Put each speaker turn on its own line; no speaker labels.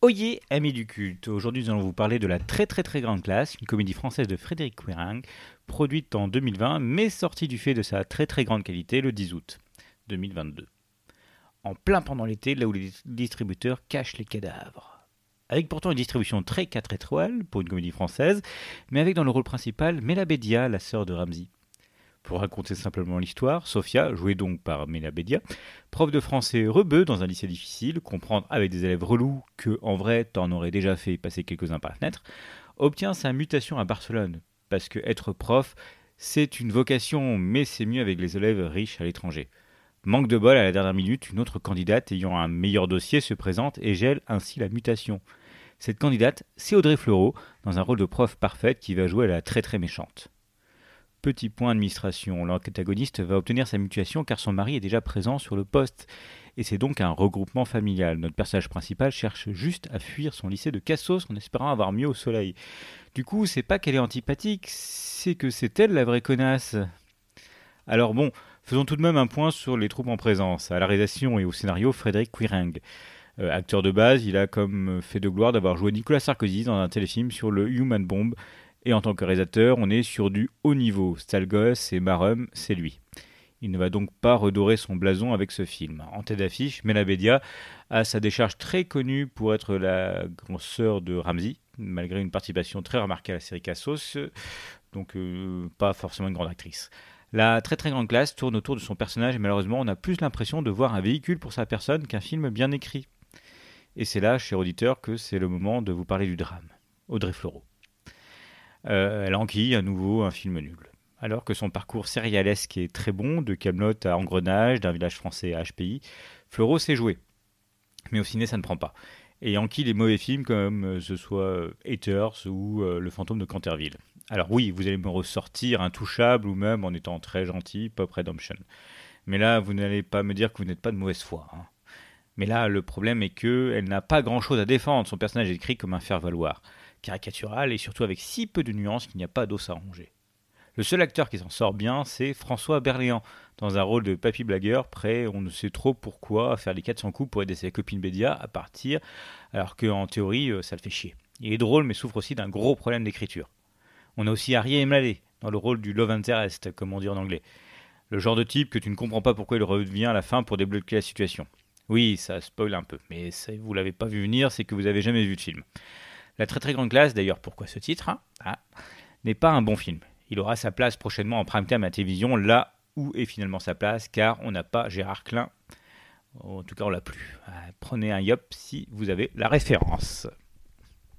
Oyez, amis du culte, aujourd'hui nous allons vous parler de la très très très grande classe, une comédie française de Frédéric Quérang, produite en 2020 mais sortie du fait de sa très très grande qualité le 10 août 2022. En plein pendant l'été, là où les distributeurs cachent les cadavres. Avec pourtant une distribution très 4 étoiles pour une comédie française, mais avec dans le rôle principal Mela Bédia, la sœur de Ramsey. Pour raconter simplement l'histoire, Sophia, jouée donc par Mena Bedia, prof de français rebeu dans un lycée difficile, comprendre avec des élèves relous que, en vrai, t'en aurais déjà fait passer quelques-uns par la fenêtre, obtient sa mutation à Barcelone. Parce que être prof, c'est une vocation, mais c'est mieux avec les élèves riches à l'étranger. Manque de bol à la dernière minute, une autre candidate ayant un meilleur dossier se présente et gèle ainsi la mutation. Cette candidate, c'est Audrey Fleurot, dans un rôle de prof parfaite qui va jouer à la très très méchante. Petit point administration, l'antagoniste va obtenir sa mutation car son mari est déjà présent sur le poste. Et c'est donc un regroupement familial. Notre personnage principal cherche juste à fuir son lycée de Cassos en espérant avoir mieux au soleil. Du coup, c'est pas qu'elle est antipathique, c'est que c'est elle la vraie connasse? Alors bon, faisons tout de même un point sur les troupes en présence. À la réalisation et au scénario, Frédéric Quirang. Euh, acteur de base, il a comme fait de gloire d'avoir joué Nicolas Sarkozy dans un téléfilm sur le Human Bomb et en tant que réalisateur, on est sur du haut niveau. Stalgos et Marum, c'est lui. Il ne va donc pas redorer son blason avec ce film. En tête d'affiche, Melabedia a sa décharge très connue pour être la grande sœur de Ramsey, malgré une participation très remarquée à la série Cassos, donc euh, pas forcément une grande actrice. La très très grande classe tourne autour de son personnage et malheureusement on a plus l'impression de voir un véhicule pour sa personne qu'un film bien écrit. Et c'est là, cher auditeur, que c'est le moment de vous parler du drame. Audrey Fleurot. Euh, elle enquille à nouveau un film nul. Alors que son parcours sérialesque est très bon, de Camelot à Engrenage, d'un village français à HPI, Fleurot s'est joué. Mais au ciné, ça ne prend pas. Et enquille les mauvais films comme euh, ce soit euh, Haters ou Le fantôme de Canterville. Alors oui, vous allez me ressortir intouchable ou même en étant très gentil, Pop Redemption. Mais là, vous n'allez pas me dire que vous n'êtes pas de mauvaise foi. Hein. Mais là, le problème est que elle n'a pas grand-chose à défendre. Son personnage est écrit comme un faire-valoir caricatural et surtout avec si peu de nuances qu'il n'y a pas d'os à ronger. Le seul acteur qui s'en sort bien, c'est François Berléand, dans un rôle de papy blagueur, prêt, on ne sait trop pourquoi, à faire les 400 coups pour aider ses copines Bédia à partir, alors qu'en théorie, euh, ça le fait chier. Il est drôle, mais souffre aussi d'un gros problème d'écriture. On a aussi Harry Emlalé, dans le rôle du love interest, comme on dit en anglais. Le genre de type que tu ne comprends pas pourquoi il revient à la fin pour débloquer la situation. Oui, ça spoil un peu, mais si vous l'avez pas vu venir, c'est que vous avez jamais vu de film. La très très grande classe, d'ailleurs, pourquoi ce titre hein, ah, n'est pas un bon film. Il aura sa place prochainement en prime time à télévision, là où est finalement sa place, car on n'a pas Gérard Klein. En tout cas, on l'a plus. Ah, prenez un yop si vous avez la référence.